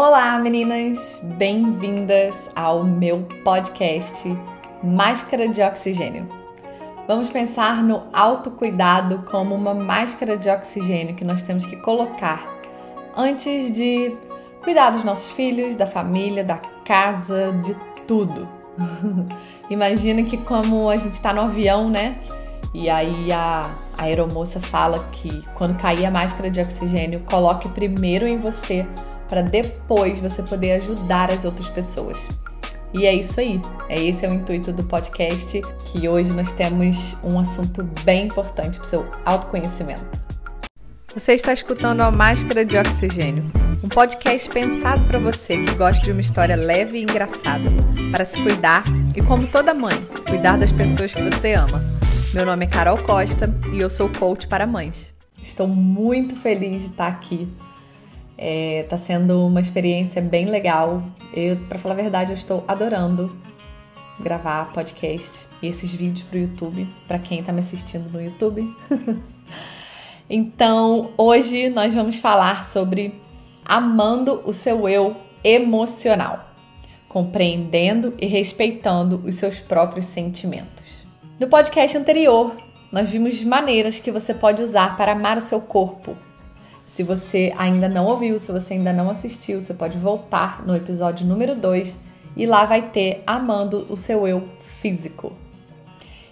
Olá, meninas! Bem-vindas ao meu podcast Máscara de Oxigênio. Vamos pensar no autocuidado como uma máscara de oxigênio que nós temos que colocar antes de cuidar dos nossos filhos, da família, da casa, de tudo. Imagina que como a gente está no avião, né? E aí a, a aeromoça fala que quando cair a máscara de oxigênio, coloque primeiro em você para depois você poder ajudar as outras pessoas. E é isso aí. É esse é o intuito do podcast, que hoje nós temos um assunto bem importante para o seu autoconhecimento. Você está escutando a Máscara de Oxigênio, um podcast pensado para você que gosta de uma história leve e engraçada, para se cuidar e, como toda mãe, cuidar das pessoas que você ama. Meu nome é Carol Costa e eu sou coach para mães. Estou muito feliz de estar aqui é, tá sendo uma experiência bem legal. Eu, para falar a verdade, eu estou adorando gravar podcast e esses vídeos pro YouTube, para quem tá me assistindo no YouTube. então, hoje nós vamos falar sobre amando o seu eu emocional, compreendendo e respeitando os seus próprios sentimentos. No podcast anterior, nós vimos maneiras que você pode usar para amar o seu corpo se você ainda não ouviu, se você ainda não assistiu, você pode voltar no episódio número 2 e lá vai ter Amando o seu eu físico.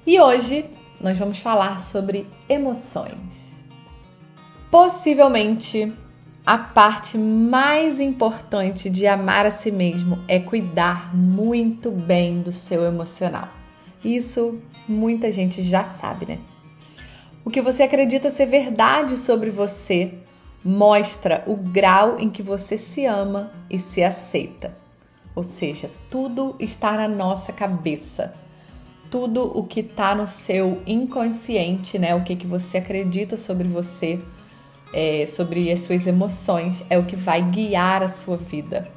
E hoje nós vamos falar sobre emoções. Possivelmente a parte mais importante de amar a si mesmo é cuidar muito bem do seu emocional. Isso muita gente já sabe, né? O que você acredita ser verdade sobre você mostra o grau em que você se ama e se aceita. Ou seja, tudo está na nossa cabeça. Tudo o que está no seu inconsciente, né? O que, que você acredita sobre você, é, sobre as suas emoções, é o que vai guiar a sua vida.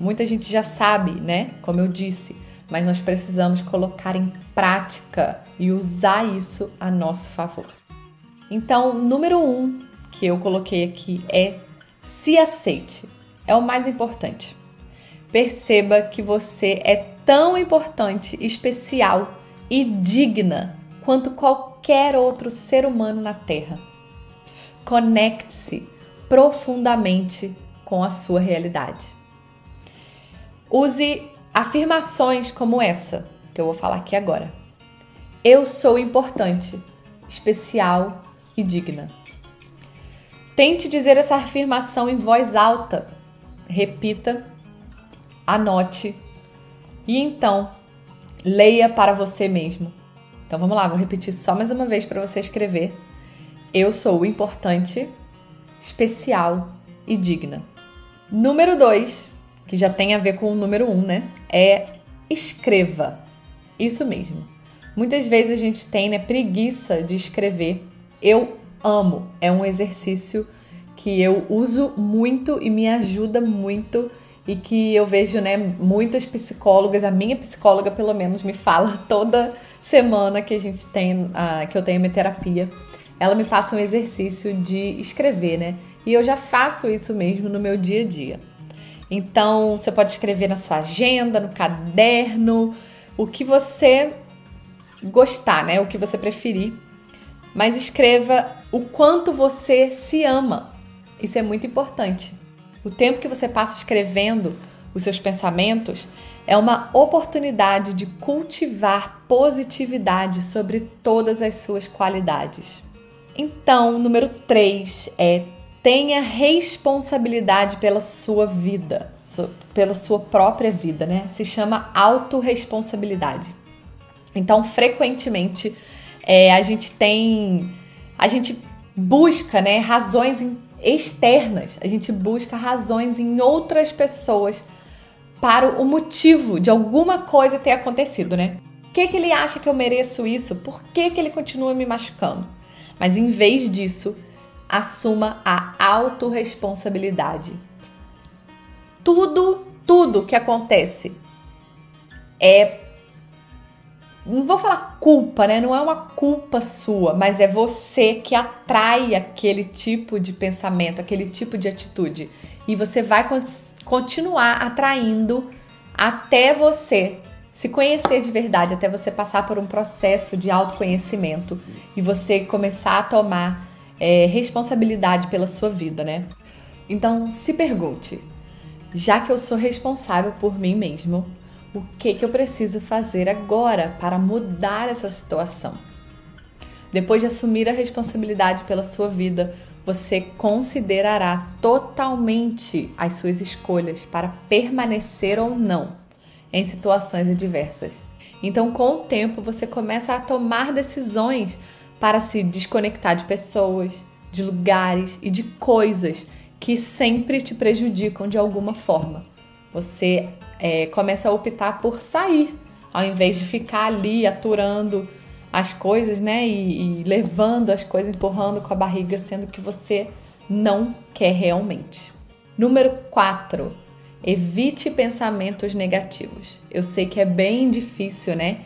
Muita gente já sabe, né? Como eu disse, mas nós precisamos colocar em prática e usar isso a nosso favor. Então, número um, que eu coloquei aqui é se aceite. É o mais importante. Perceba que você é tão importante, especial e digna quanto qualquer outro ser humano na Terra. Conecte-se profundamente com a sua realidade. Use afirmações como essa que eu vou falar aqui agora. Eu sou importante, especial e digna. Tente dizer essa afirmação em voz alta. Repita, anote e então leia para você mesmo. Então vamos lá, vou repetir só mais uma vez para você escrever. Eu sou importante, especial e digna. Número 2, que já tem a ver com o número 1, um, né? É escreva. Isso mesmo. Muitas vezes a gente tem né, preguiça de escrever. Eu amo. É um exercício que eu uso muito e me ajuda muito e que eu vejo, né, muitas psicólogas, a minha psicóloga pelo menos me fala toda semana que a gente tem, uh, que eu tenho minha terapia, ela me passa um exercício de escrever, né? E eu já faço isso mesmo no meu dia a dia. Então, você pode escrever na sua agenda, no caderno, o que você gostar, né? O que você preferir. Mas escreva o quanto você se ama. Isso é muito importante. O tempo que você passa escrevendo os seus pensamentos é uma oportunidade de cultivar positividade sobre todas as suas qualidades. Então, número 3 é tenha responsabilidade pela sua vida, pela sua própria vida, né? Se chama autorresponsabilidade. Então, frequentemente, é, a gente tem a gente busca né, razões externas, a gente busca razões em outras pessoas para o motivo de alguma coisa ter acontecido, né? Por que, que ele acha que eu mereço isso? Por que, que ele continua me machucando? Mas em vez disso, assuma a autorresponsabilidade. Tudo, tudo que acontece é não vou falar culpa, né? Não é uma culpa sua, mas é você que atrai aquele tipo de pensamento, aquele tipo de atitude. E você vai continuar atraindo até você se conhecer de verdade, até você passar por um processo de autoconhecimento e você começar a tomar é, responsabilidade pela sua vida, né? Então se pergunte, já que eu sou responsável por mim mesmo, o que, que eu preciso fazer agora para mudar essa situação? Depois de assumir a responsabilidade pela sua vida, você considerará totalmente as suas escolhas para permanecer ou não em situações adversas. Então, com o tempo, você começa a tomar decisões para se desconectar de pessoas, de lugares e de coisas que sempre te prejudicam de alguma forma. Você é, começa a optar por sair, ao invés de ficar ali aturando as coisas, né? E, e levando as coisas, empurrando com a barriga, sendo que você não quer realmente. Número 4. Evite pensamentos negativos. Eu sei que é bem difícil, né?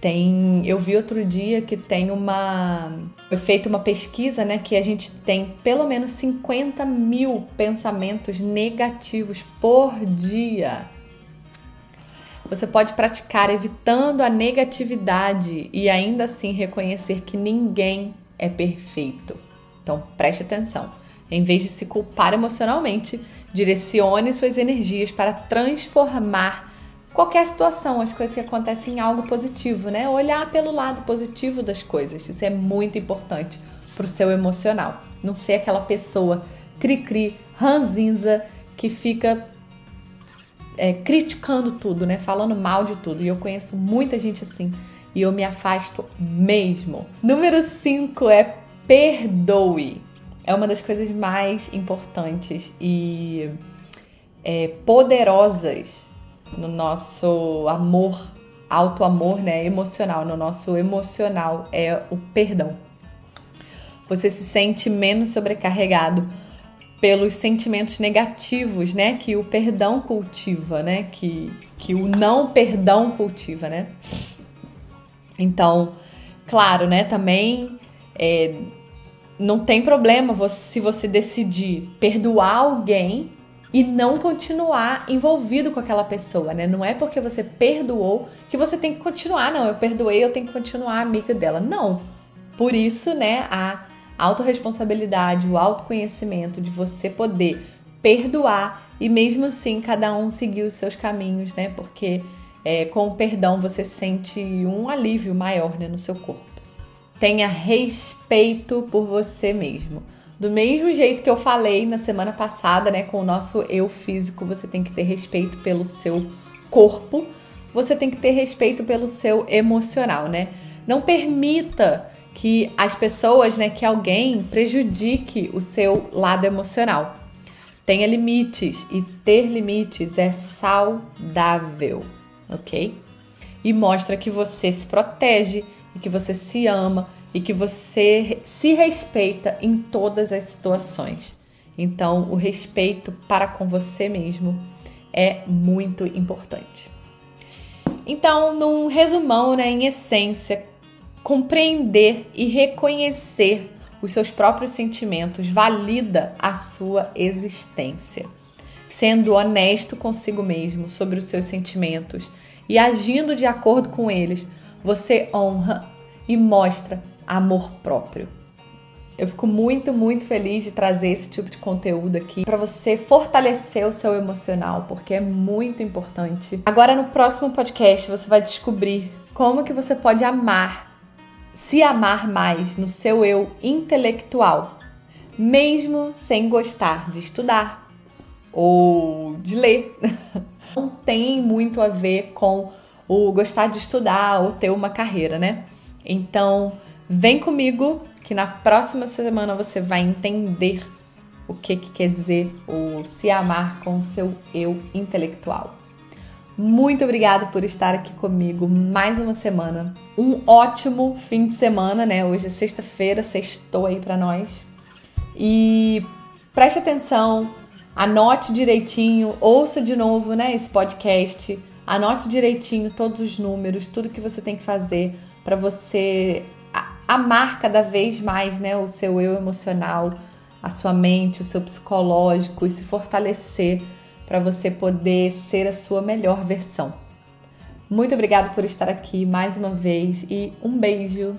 Tem, eu vi outro dia que tem uma, foi feita uma pesquisa, né, que a gente tem pelo menos 50 mil pensamentos negativos por dia. Você pode praticar evitando a negatividade e ainda assim reconhecer que ninguém é perfeito. Então preste atenção. Em vez de se culpar emocionalmente, direcione suas energias para transformar qualquer situação, as coisas que acontecem em algo positivo, né? Olhar pelo lado positivo das coisas. Isso é muito importante para o seu emocional. Não ser aquela pessoa cri-cri, ranzinza, que fica é, criticando tudo, né? Falando mal de tudo. E eu conheço muita gente assim. E eu me afasto mesmo. Número 5 é perdoe. É uma das coisas mais importantes e é, poderosas no nosso amor, alto amor, né? Emocional. No nosso emocional é o perdão. Você se sente menos sobrecarregado pelos sentimentos negativos, né, que o perdão cultiva, né, que, que o não perdão cultiva, né. Então, claro, né, também é, não tem problema se você decidir perdoar alguém e não continuar envolvido com aquela pessoa, né? Não é porque você perdoou que você tem que continuar, não. Eu perdoei, eu tenho que continuar amiga dela. Não. Por isso, né, a autorresponsabilidade, o autoconhecimento de você poder perdoar e mesmo assim cada um seguir os seus caminhos, né? Porque é, com o perdão você sente um alívio maior né, no seu corpo. Tenha respeito por você mesmo. Do mesmo jeito que eu falei na semana passada, né, com o nosso eu físico, você tem que ter respeito pelo seu corpo, você tem que ter respeito pelo seu emocional, né? Não permita que as pessoas, né, que alguém prejudique o seu lado emocional. Tenha limites e ter limites é saudável, ok? E mostra que você se protege e que você se ama e que você se respeita em todas as situações. Então, o respeito para com você mesmo é muito importante. Então, num resumão, né, em essência, compreender e reconhecer os seus próprios sentimentos valida a sua existência. Sendo honesto consigo mesmo sobre os seus sentimentos e agindo de acordo com eles, você honra e mostra amor próprio. Eu fico muito, muito feliz de trazer esse tipo de conteúdo aqui para você fortalecer o seu emocional, porque é muito importante. Agora no próximo podcast você vai descobrir como que você pode amar se amar mais no seu eu intelectual, mesmo sem gostar de estudar ou de ler. Não tem muito a ver com o gostar de estudar ou ter uma carreira, né? Então, vem comigo que na próxima semana você vai entender o que, que quer dizer o se amar com o seu eu intelectual. Muito obrigada por estar aqui comigo mais uma semana. Um ótimo fim de semana, né? Hoje é sexta-feira, sextou aí para nós. E preste atenção, anote direitinho, ouça de novo, né, esse podcast. Anote direitinho todos os números, tudo que você tem que fazer para você amar cada vez mais, né, o seu eu emocional, a sua mente, o seu psicológico e se fortalecer para você poder ser a sua melhor versão. Muito obrigada por estar aqui mais uma vez e um beijo.